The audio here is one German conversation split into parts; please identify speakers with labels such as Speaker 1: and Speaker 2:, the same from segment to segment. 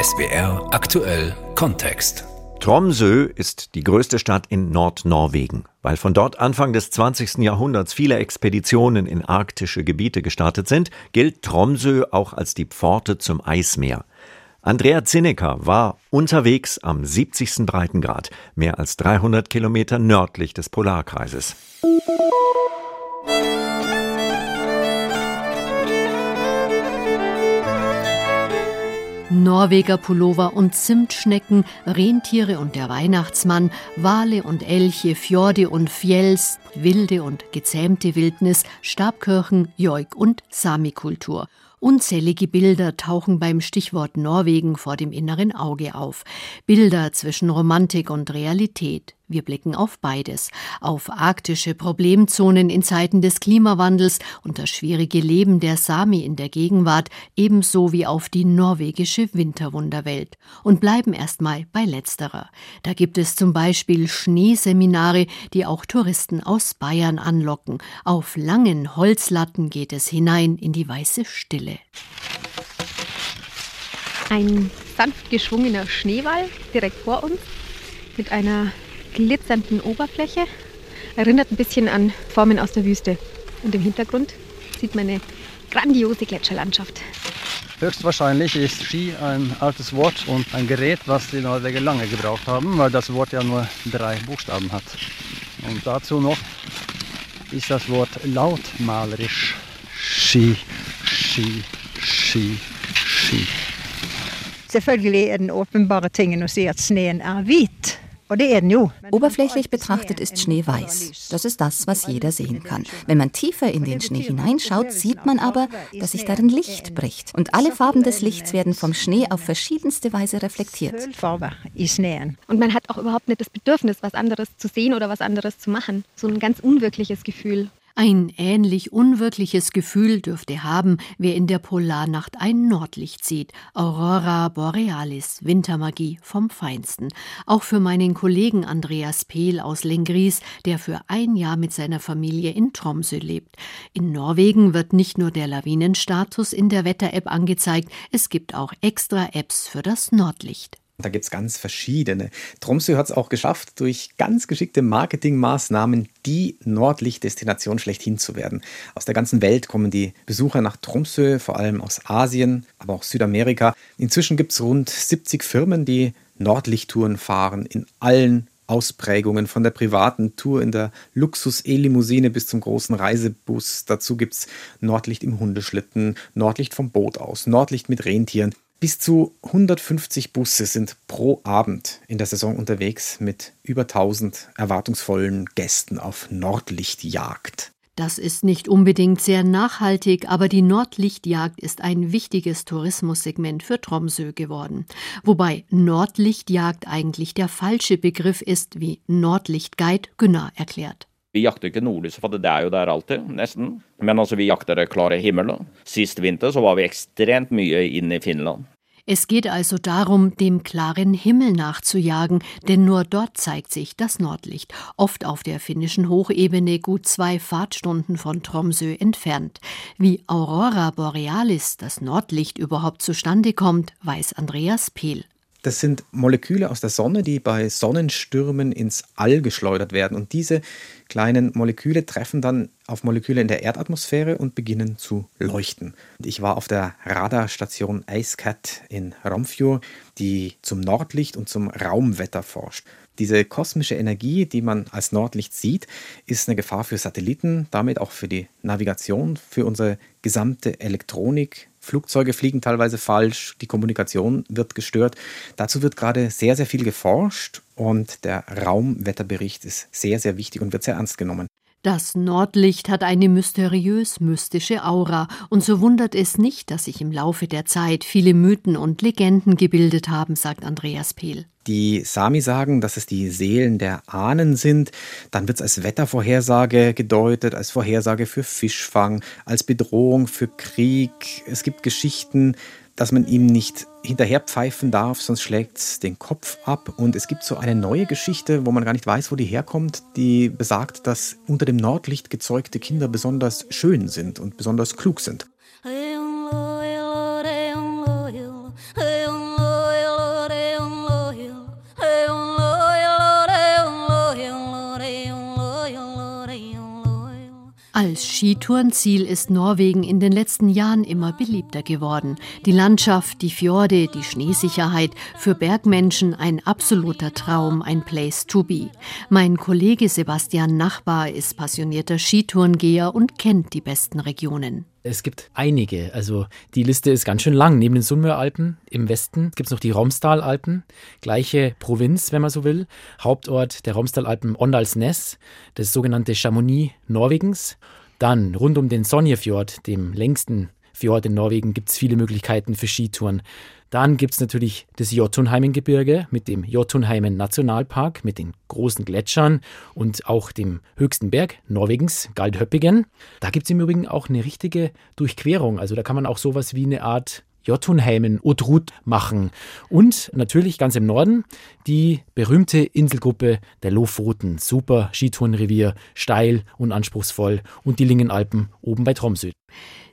Speaker 1: SWR aktuell Kontext.
Speaker 2: Tromsø ist die größte Stadt in Nordnorwegen. Weil von dort Anfang des 20. Jahrhunderts viele Expeditionen in arktische Gebiete gestartet sind, gilt Tromsø auch als die Pforte zum Eismeer. Andrea Zinnecker war unterwegs am 70. Breitengrad, mehr als 300 Kilometer nördlich des Polarkreises.
Speaker 3: Norweger Pullover und Zimtschnecken, Rentiere und der Weihnachtsmann, Wale und Elche, Fjorde und Fjells, wilde und gezähmte Wildnis, Stabkirchen, Joik und Samikultur. Unzählige Bilder tauchen beim Stichwort Norwegen vor dem inneren Auge auf. Bilder zwischen Romantik und Realität. Wir blicken auf beides, auf arktische Problemzonen in Zeiten des Klimawandels und das schwierige Leben der Sami in der Gegenwart, ebenso wie auf die norwegische Winterwunderwelt und bleiben erstmal bei letzterer. Da gibt es zum Beispiel Schneeseminare, die auch Touristen aus Bayern anlocken. Auf langen Holzlatten geht es hinein in die weiße Stille.
Speaker 4: Ein sanft geschwungener Schneewall direkt vor uns mit einer glitzernden Oberfläche. Erinnert ein bisschen an Formen aus der Wüste. Und im Hintergrund sieht man eine grandiose Gletscherlandschaft.
Speaker 5: Höchstwahrscheinlich ist Ski ein altes Wort und ein Gerät, was die Norweger lange gebraucht haben, weil das Wort ja nur drei Buchstaben hat. Und dazu noch ist das Wort lautmalerisch. Ski, Ski, Ski, Ski.
Speaker 6: Selvfølgelig er den åpenbare tingen å si at sneen er hvit.
Speaker 7: Oberflächlich betrachtet ist Schnee weiß. Das ist das, was jeder sehen kann. Wenn man tiefer in den Schnee hineinschaut, sieht man aber, dass sich darin Licht bricht. Und alle Farben des Lichts werden vom Schnee auf verschiedenste Weise reflektiert.
Speaker 4: Und man hat auch überhaupt nicht das Bedürfnis, was anderes zu sehen oder was anderes zu machen. So ein ganz unwirkliches Gefühl.
Speaker 3: Ein ähnlich unwirkliches Gefühl dürfte haben, wer in der Polarnacht ein Nordlicht sieht. Aurora Borealis, Wintermagie vom Feinsten. Auch für meinen Kollegen Andreas Pehl aus Lengries, der für ein Jahr mit seiner Familie in Tromsø lebt. In Norwegen wird nicht nur der Lawinenstatus in der Wetter-App angezeigt, es gibt auch extra Apps für das Nordlicht.
Speaker 8: Da gibt es ganz verschiedene. Tromsø hat es auch geschafft, durch ganz geschickte Marketingmaßnahmen die Nordlichtdestination schlechthin zu werden. Aus der ganzen Welt kommen die Besucher nach Tromsø, vor allem aus Asien, aber auch Südamerika. Inzwischen gibt es rund 70 Firmen, die Nordlichttouren fahren in allen Ausprägungen, von der privaten Tour in der Luxus-E-Limousine bis zum großen Reisebus. Dazu gibt es Nordlicht im Hundeschlitten, Nordlicht vom Boot aus, Nordlicht mit Rentieren. Bis zu 150 Busse sind pro Abend in der Saison unterwegs mit über 1000 erwartungsvollen Gästen auf Nordlichtjagd.
Speaker 3: Das ist nicht unbedingt sehr nachhaltig, aber die Nordlichtjagd ist ein wichtiges Tourismussegment für Tromsø geworden. Wobei Nordlichtjagd eigentlich der falsche Begriff ist, wie Nordlichtguide Gunnar erklärt.
Speaker 9: Vi jakter ikke nordlys, for det er jo der alltid, nesten. Men altså, vi jakter klare himmelen. Sist vinter så var vi ekstremt mye inn i Finland.
Speaker 3: Es geht also darum, dem klaren Himmel nachzujagen, denn nur dort zeigt sich das Nordlicht, oft auf der finnischen Hochebene gut zwei Fahrtstunden von Tromsø entfernt. Wie Aurora Borealis, das Nordlicht, überhaupt zustande kommt, weiß Andreas Pehl.
Speaker 8: Das sind Moleküle aus der Sonne, die bei Sonnenstürmen ins All geschleudert werden. Und diese kleinen Moleküle treffen dann auf Moleküle in der Erdatmosphäre und beginnen zu leuchten. Ich war auf der Radarstation IceCat in Romfjord, die zum Nordlicht und zum Raumwetter forscht. Diese kosmische Energie, die man als Nordlicht sieht, ist eine Gefahr für Satelliten, damit auch für die Navigation, für unsere gesamte Elektronik, Flugzeuge fliegen teilweise falsch, die Kommunikation wird gestört. Dazu wird gerade sehr, sehr viel geforscht und der Raumwetterbericht ist sehr, sehr wichtig und wird sehr ernst genommen.
Speaker 3: Das Nordlicht hat eine mysteriös-mystische Aura, und so wundert es nicht, dass sich im Laufe der Zeit viele Mythen und Legenden gebildet haben, sagt Andreas Pehl.
Speaker 8: Die Sami sagen, dass es die Seelen der Ahnen sind. Dann wird es als Wettervorhersage gedeutet, als Vorhersage für Fischfang, als Bedrohung für Krieg. Es gibt Geschichten, dass man ihm nicht hinterherpfeifen darf, sonst schlägt es den Kopf ab. Und es gibt so eine neue Geschichte, wo man gar nicht weiß, wo die herkommt, die besagt, dass unter dem Nordlicht gezeugte Kinder besonders schön sind und besonders klug sind.
Speaker 3: Skitourenziel ist Norwegen in den letzten Jahren immer beliebter geworden. Die Landschaft, die Fjorde, die Schneesicherheit, für Bergmenschen ein absoluter Traum, ein Place to be. Mein Kollege Sebastian Nachbar ist passionierter Skitourengeher und kennt die besten Regionen.
Speaker 10: Es gibt einige. Also die Liste ist ganz schön lang. Neben den Sunnmöralpen im Westen gibt es noch die Romsdalalpen. Gleiche Provinz, wenn man so will. Hauptort der Romsdalalpen Ondalsnes, das sogenannte Chamonix Norwegens. Dann rund um den Sonjefjord, dem längsten Fjord in Norwegen, gibt es viele Möglichkeiten für Skitouren. Dann gibt es natürlich das Jotunheimengebirge mit dem Jotunheimen Nationalpark, mit den großen Gletschern und auch dem höchsten Berg Norwegens, Galdhöppigen. Da gibt es im Übrigen auch eine richtige Durchquerung. Also da kann man auch sowas wie eine Art Jotunheimen, Odrut machen. Und natürlich ganz im Norden die berühmte Inselgruppe der Lofoten. Super Skitourenrevier, steil und anspruchsvoll. Und die Lingenalpen oben bei Tromsø.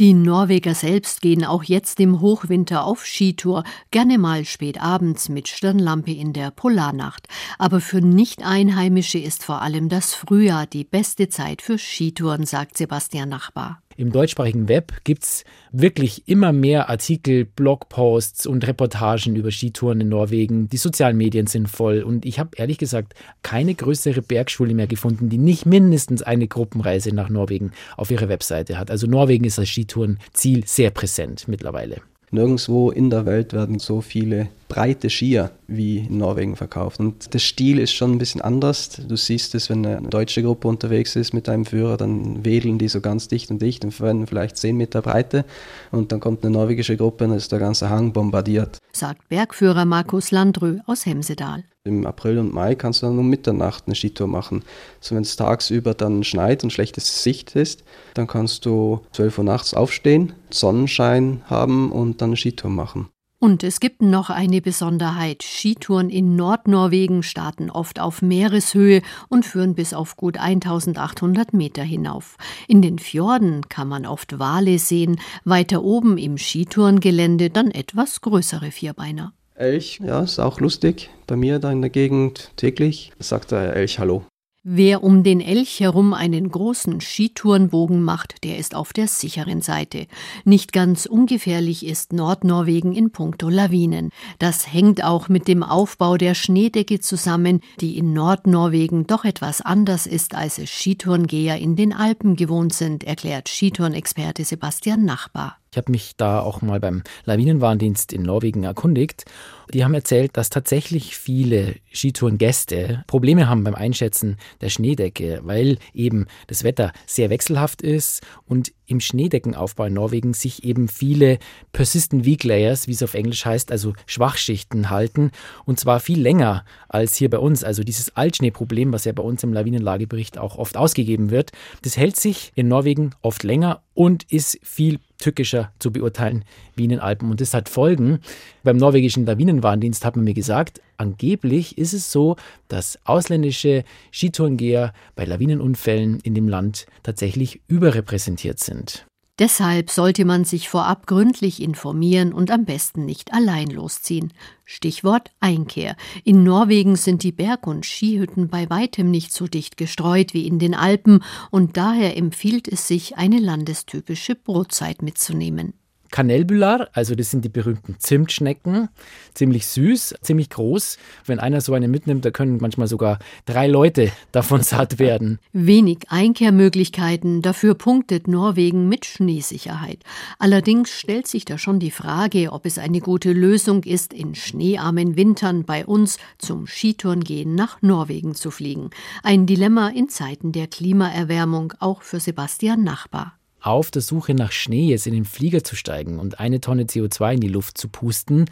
Speaker 3: Die Norweger selbst gehen auch jetzt im Hochwinter auf Skitour, gerne mal spät abends mit Stirnlampe in der Polarnacht. Aber für Nicht-Einheimische ist vor allem das Frühjahr die beste Zeit für Skitouren, sagt Sebastian Nachbar.
Speaker 10: Im deutschsprachigen Web gibt es wirklich immer mehr Artikel, Blogposts und Reportagen über Skitouren in Norwegen. Die sozialen Medien sind voll und ich habe ehrlich gesagt keine größere Bergschule mehr gefunden, die nicht mindestens eine Gruppenreise nach Norwegen auf ihrer Webseite hat. Also Norwegen ist als Skitourenziel sehr präsent mittlerweile.
Speaker 11: Nirgendwo in der Welt werden so viele breite Skier wie in Norwegen verkauft. Und der Stil ist schon ein bisschen anders. Du siehst es, wenn eine deutsche Gruppe unterwegs ist mit einem Führer, dann wedeln die so ganz dicht und dicht und verwenden vielleicht 10 Meter Breite. Und dann kommt eine norwegische Gruppe und ist der ganze Hang bombardiert.
Speaker 3: Sagt Bergführer Markus Landrö aus Hemsedal.
Speaker 11: Im April und Mai kannst du dann um Mitternacht eine Skitour machen. So wenn es tagsüber dann schneit und schlechte Sicht ist, dann kannst du 12 Uhr nachts aufstehen, Sonnenschein haben und dann eine Skitour machen.
Speaker 3: Und es gibt noch eine Besonderheit. Skitouren in Nordnorwegen starten oft auf Meereshöhe und führen bis auf gut 1800 Meter hinauf. In den Fjorden kann man oft Wale sehen, weiter oben im Skitourengelände dann etwas größere Vierbeiner.
Speaker 11: Elch, ja, ist auch lustig. Bei mir da in der Gegend täglich sagt der Elch Hallo.
Speaker 3: Wer um den Elch herum einen großen Skitourenbogen macht, der ist auf der sicheren Seite. Nicht ganz ungefährlich ist Nordnorwegen in puncto Lawinen. Das hängt auch mit dem Aufbau der Schneedecke zusammen, die in Nordnorwegen doch etwas anders ist, als es Skitourengeher in den Alpen gewohnt sind, erklärt Skitourenexperte Sebastian Nachbar.
Speaker 10: Ich habe mich da auch mal beim Lawinenwarndienst in Norwegen erkundigt. Die haben erzählt, dass tatsächlich viele Skitourengäste Probleme haben beim Einschätzen der Schneedecke, weil eben das Wetter sehr wechselhaft ist und im Schneedeckenaufbau in Norwegen sich eben viele Persistent Weak Layers, wie es auf Englisch heißt, also Schwachschichten halten und zwar viel länger als hier bei uns. Also dieses Altschneeproblem, was ja bei uns im Lawinenlagebericht auch oft ausgegeben wird, das hält sich in Norwegen oft länger und ist viel tückischer zu beurteilen wie in den Alpen. Und das hat Folgen. Beim norwegischen Lawinenwarndienst hat man mir gesagt, angeblich ist es so, dass ausländische Skitourengeher bei Lawinenunfällen in dem Land tatsächlich überrepräsentiert sind.
Speaker 3: Deshalb sollte man sich vorab gründlich informieren und am besten nicht allein losziehen. Stichwort Einkehr. In Norwegen sind die Berg- und Skihütten bei weitem nicht so dicht gestreut wie in den Alpen und daher empfiehlt es sich, eine landestypische Brotzeit mitzunehmen.
Speaker 10: Kanelbülar, also das sind die berühmten Zimtschnecken, ziemlich süß, ziemlich groß. Wenn einer so eine mitnimmt, da können manchmal sogar drei Leute davon satt werden.
Speaker 3: Wenig Einkehrmöglichkeiten, dafür punktet Norwegen mit Schneesicherheit. Allerdings stellt sich da schon die Frage, ob es eine gute Lösung ist, in schneearmen Wintern bei uns zum Skitourengehen nach Norwegen zu fliegen. Ein Dilemma in Zeiten der Klimaerwärmung, auch für Sebastian Nachbar
Speaker 10: auf der Suche nach Schnee jetzt in den Flieger zu steigen und eine Tonne CO2 in die Luft zu pusten,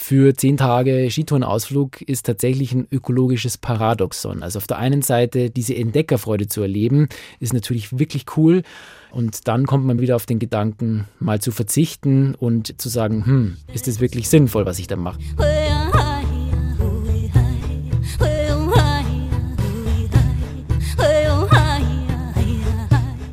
Speaker 10: für zehn Tage Skitourenausflug ist tatsächlich ein ökologisches Paradoxon. Also auf der einen Seite diese Entdeckerfreude zu erleben, ist natürlich wirklich cool. Und dann kommt man wieder auf den Gedanken, mal zu verzichten und zu sagen, hm, ist es wirklich sinnvoll, was ich da mache?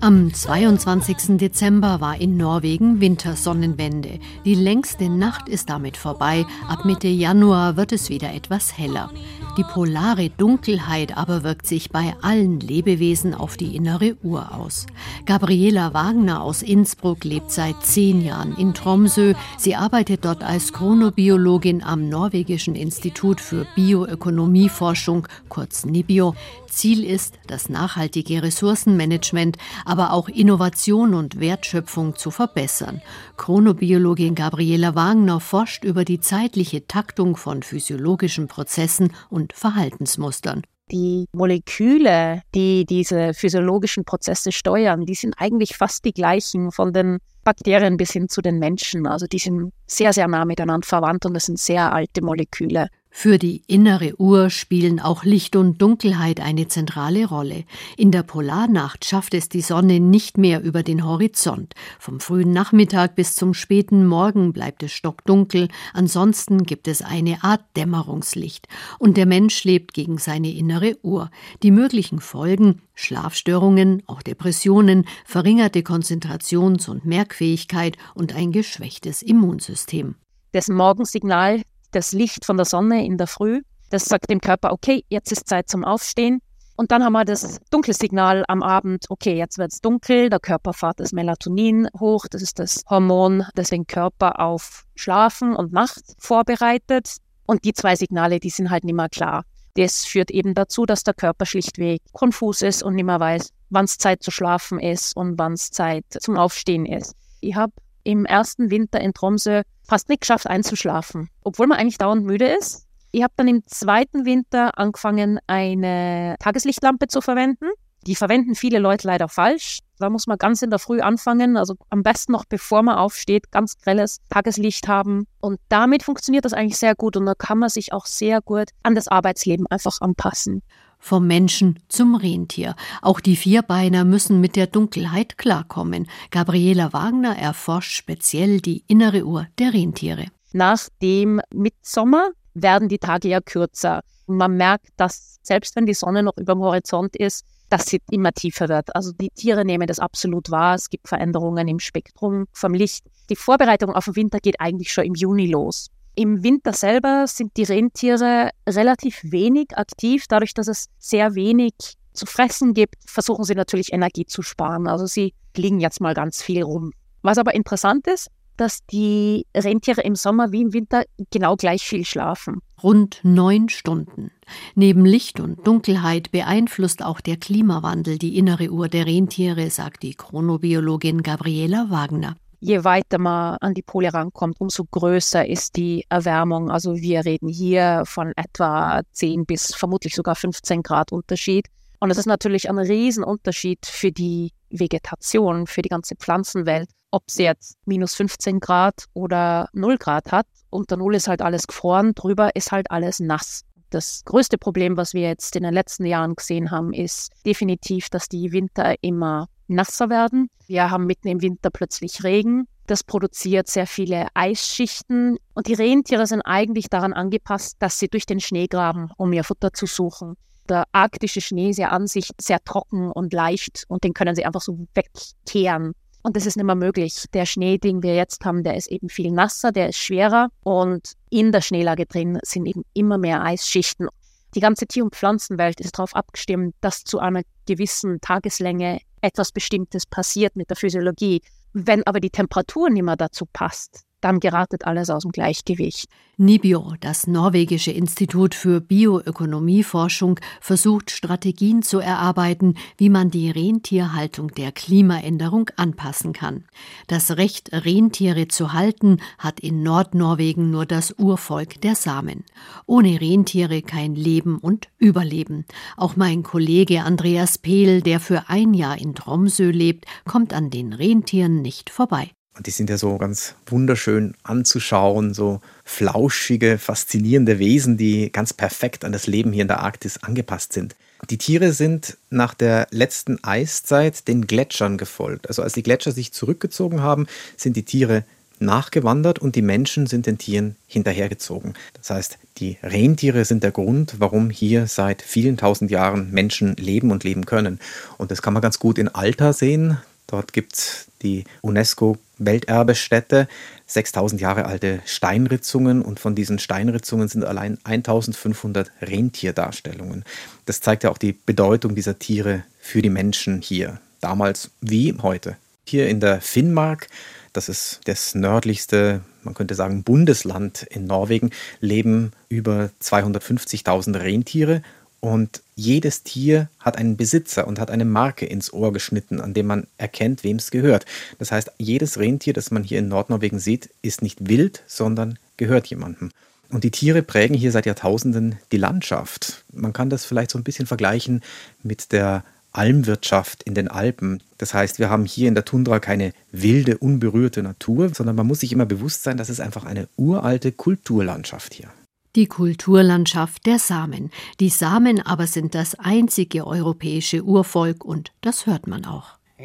Speaker 3: Am 22. Dezember war in Norwegen Wintersonnenwende. Die längste Nacht ist damit vorbei. Ab Mitte Januar wird es wieder etwas heller. Die polare Dunkelheit aber wirkt sich bei allen Lebewesen auf die innere Uhr aus. Gabriela Wagner aus Innsbruck lebt seit zehn Jahren in Tromsø. Sie arbeitet dort als Chronobiologin am Norwegischen Institut für Bioökonomieforschung, kurz NIBIO. Ziel ist, das nachhaltige Ressourcenmanagement, aber auch Innovation und Wertschöpfung zu verbessern. Chronobiologin Gabriela Wagner forscht über die zeitliche Taktung von physiologischen Prozessen und Verhaltensmustern.
Speaker 12: Die Moleküle, die diese physiologischen Prozesse steuern, die sind eigentlich fast die gleichen von den Bakterien bis hin zu den Menschen. Also die sind sehr, sehr nah miteinander verwandt und das sind sehr alte Moleküle.
Speaker 3: Für die innere Uhr spielen auch Licht und Dunkelheit eine zentrale Rolle. In der Polarnacht schafft es die Sonne nicht mehr über den Horizont. Vom frühen Nachmittag bis zum späten Morgen bleibt es stockdunkel, ansonsten gibt es eine Art Dämmerungslicht. Und der Mensch lebt gegen seine innere Uhr. Die möglichen Folgen Schlafstörungen, auch Depressionen, verringerte Konzentrations- und Merkfähigkeit und ein geschwächtes Immunsystem.
Speaker 12: Das Morgensignal das Licht von der Sonne in der Früh. Das sagt dem Körper, okay, jetzt ist Zeit zum Aufstehen. Und dann haben wir das Dunkelsignal am Abend, okay, jetzt wird es dunkel, der Körper fährt das Melatonin hoch, das ist das Hormon, das den Körper auf Schlafen und Nacht vorbereitet. Und die zwei Signale, die sind halt nicht mehr klar. Das führt eben dazu, dass der Körper schlichtweg konfus ist und nicht mehr weiß, wann es Zeit zu schlafen ist und wann es Zeit zum Aufstehen ist. Ich habe im ersten Winter in Tromsø fast nicht geschafft einzuschlafen, obwohl man eigentlich dauernd müde ist. Ich habe dann im zweiten Winter angefangen, eine Tageslichtlampe zu verwenden. Die verwenden viele Leute leider falsch. Da muss man ganz in der Früh anfangen, also am besten noch bevor man aufsteht, ganz grelles Tageslicht haben. Und damit funktioniert das eigentlich sehr gut und da kann man sich auch sehr gut an das Arbeitsleben einfach anpassen
Speaker 3: vom Menschen zum Rentier. Auch die Vierbeiner müssen mit der Dunkelheit klarkommen. Gabriela Wagner erforscht speziell die innere Uhr der Rentiere.
Speaker 12: Nach dem Mitsommer werden die Tage ja kürzer. Man merkt, dass selbst wenn die Sonne noch über dem Horizont ist, dass sie immer tiefer wird. Also die Tiere nehmen das absolut wahr. Es gibt Veränderungen im Spektrum vom Licht. Die Vorbereitung auf den Winter geht eigentlich schon im Juni los. Im Winter selber sind die Rentiere relativ wenig aktiv. Dadurch, dass es sehr wenig zu fressen gibt, versuchen sie natürlich Energie zu sparen. Also sie liegen jetzt mal ganz viel rum. Was aber interessant ist, dass die Rentiere im Sommer wie im Winter genau gleich viel schlafen.
Speaker 3: Rund neun Stunden. Neben Licht und Dunkelheit beeinflusst auch der Klimawandel die innere Uhr der Rentiere, sagt die Chronobiologin Gabriela Wagner
Speaker 12: je weiter man an die Pole rankommt, umso größer ist die Erwärmung. Also wir reden hier von etwa 10 bis vermutlich sogar 15 Grad Unterschied. Und es ist natürlich ein Riesenunterschied für die Vegetation, für die ganze Pflanzenwelt, ob sie jetzt minus 15 Grad oder 0 Grad hat. Unter Null ist halt alles gefroren, drüber ist halt alles nass. Das größte Problem, was wir jetzt in den letzten Jahren gesehen haben, ist definitiv, dass die Winter immer nasser werden. Wir haben mitten im Winter plötzlich Regen. Das produziert sehr viele Eisschichten. Und die Rentiere sind eigentlich daran angepasst, dass sie durch den Schnee graben, um ihr Futter zu suchen. Der arktische Schnee ist ja an sich sehr trocken und leicht und den können sie einfach so wegkehren. Und das ist nicht mehr möglich. Der Schnee, den wir jetzt haben, der ist eben viel nasser, der ist schwerer und in der Schneelage drin sind eben immer mehr Eisschichten. Die ganze Tier- und Pflanzenwelt ist darauf abgestimmt, dass zu einer gewissen Tageslänge etwas Bestimmtes passiert mit der Physiologie. Wenn aber die Temperatur nicht mehr dazu passt, dann geratet alles aus dem Gleichgewicht.
Speaker 3: NIBIO, das norwegische Institut für Bioökonomieforschung, versucht Strategien zu erarbeiten, wie man die Rentierhaltung der Klimaänderung anpassen kann. Das Recht, Rentiere zu halten, hat in Nordnorwegen nur das Urvolk der Samen. Ohne Rentiere kein Leben und Überleben. Auch mein Kollege Andreas Pehl, der für ein Jahr in Tromsø lebt, kommt an den Rentieren nicht vorbei.
Speaker 8: Und die sind ja so ganz wunderschön anzuschauen, so flauschige, faszinierende Wesen, die ganz perfekt an das Leben hier in der Arktis angepasst sind. Die Tiere sind nach der letzten Eiszeit den Gletschern gefolgt. Also als die Gletscher sich zurückgezogen haben, sind die Tiere nachgewandert und die Menschen sind den Tieren hinterhergezogen. Das heißt, die Rentiere sind der Grund, warum hier seit vielen tausend Jahren Menschen leben und leben können. Und das kann man ganz gut in Alter sehen. Dort gibt es die UNESCO-Welterbestätte. 6000 Jahre alte Steinritzungen und von diesen Steinritzungen sind allein 1500 Rentierdarstellungen. Das zeigt ja auch die Bedeutung dieser Tiere für die Menschen hier, damals wie heute. Hier in der Finnmark, das ist das nördlichste, man könnte sagen, Bundesland in Norwegen, leben über 250.000 Rentiere und jedes Tier hat einen Besitzer und hat eine Marke ins Ohr geschnitten, an dem man erkennt, wem es gehört. Das heißt, jedes Rentier, das man hier in Nordnorwegen sieht, ist nicht wild, sondern gehört jemandem. Und die Tiere prägen hier seit Jahrtausenden die Landschaft. Man kann das vielleicht so ein bisschen vergleichen mit der Almwirtschaft in den Alpen. Das heißt, wir haben hier in der Tundra keine wilde, unberührte Natur, sondern man muss sich immer bewusst sein, das ist einfach eine uralte Kulturlandschaft hier
Speaker 3: die Kulturlandschaft der Samen. Die Samen aber sind das einzige europäische Urvolk und das hört man auch.
Speaker 13: Så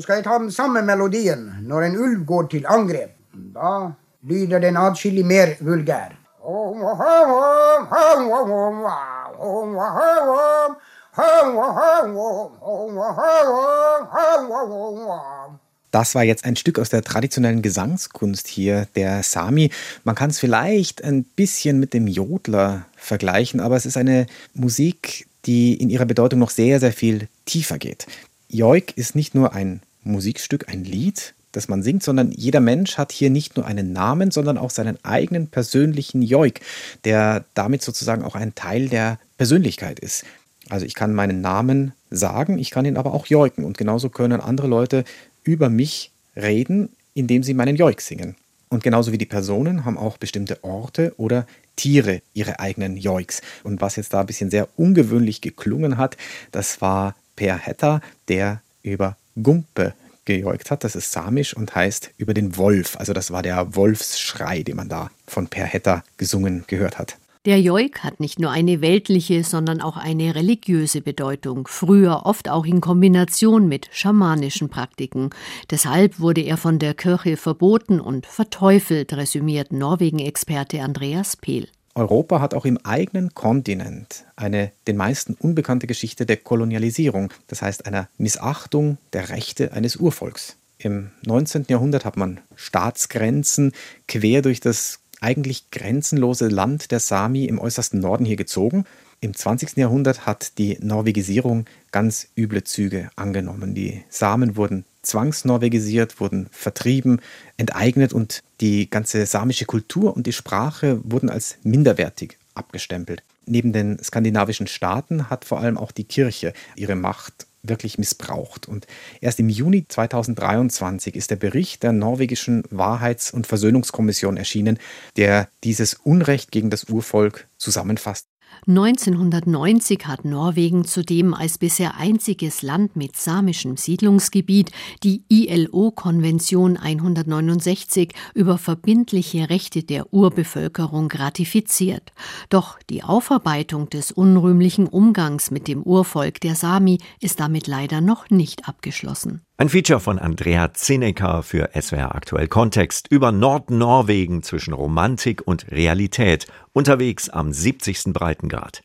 Speaker 13: skal jeg ta den samme melodien når en ulv går til angrep. Da lyder den atskillig mer vulgær.
Speaker 8: Das war jetzt ein Stück aus der traditionellen Gesangskunst hier, der Sami. Man kann es vielleicht ein bisschen mit dem Jodler vergleichen, aber es ist eine Musik, die in ihrer Bedeutung noch sehr, sehr viel tiefer geht. Joik ist nicht nur ein Musikstück, ein Lied, das man singt, sondern jeder Mensch hat hier nicht nur einen Namen, sondern auch seinen eigenen persönlichen Joik, der damit sozusagen auch ein Teil der Persönlichkeit ist. Also ich kann meinen Namen sagen, ich kann ihn aber auch joiken und genauso können andere Leute über mich reden, indem sie meinen Joik singen. Und genauso wie die Personen haben auch bestimmte Orte oder Tiere ihre eigenen Joiks. Und was jetzt da ein bisschen sehr ungewöhnlich geklungen hat, das war Per Hetta, der über Gumpe gejoikt hat. Das ist samisch und heißt über den Wolf. Also das war der Wolfsschrei, den man da von Per Hetta gesungen gehört hat.
Speaker 3: Der Joik hat nicht nur eine weltliche, sondern auch eine religiöse Bedeutung, früher oft auch in Kombination mit schamanischen Praktiken. Deshalb wurde er von der Kirche verboten und verteufelt, resümiert Norwegen-Experte Andreas Pehl.
Speaker 8: Europa hat auch im eigenen Kontinent eine den meisten unbekannte Geschichte der Kolonialisierung, das heißt einer Missachtung der Rechte eines Urvolks. Im 19. Jahrhundert hat man Staatsgrenzen quer durch das eigentlich grenzenlose Land der Sami im äußersten Norden hier gezogen. Im 20. Jahrhundert hat die Norwegisierung ganz üble Züge angenommen. Die Samen wurden zwangsnorwegisiert, wurden vertrieben, enteignet und die ganze samische Kultur und die Sprache wurden als minderwertig abgestempelt. Neben den skandinavischen Staaten hat vor allem auch die Kirche ihre Macht wirklich missbraucht. Und erst im Juni 2023 ist der Bericht der norwegischen Wahrheits- und Versöhnungskommission erschienen, der dieses Unrecht gegen das Urvolk zusammenfasst.
Speaker 3: 1990 hat Norwegen zudem als bisher einziges Land mit samischem Siedlungsgebiet die ILO-Konvention 169 über verbindliche Rechte der Urbevölkerung ratifiziert. Doch die Aufarbeitung des unrühmlichen Umgangs mit dem Urvolk der Sami ist damit leider noch nicht abgeschlossen.
Speaker 2: Ein Feature von Andrea Zinecker für SWR Aktuell Kontext über Nordnorwegen zwischen Romantik und Realität, unterwegs am 70. Breitengrad.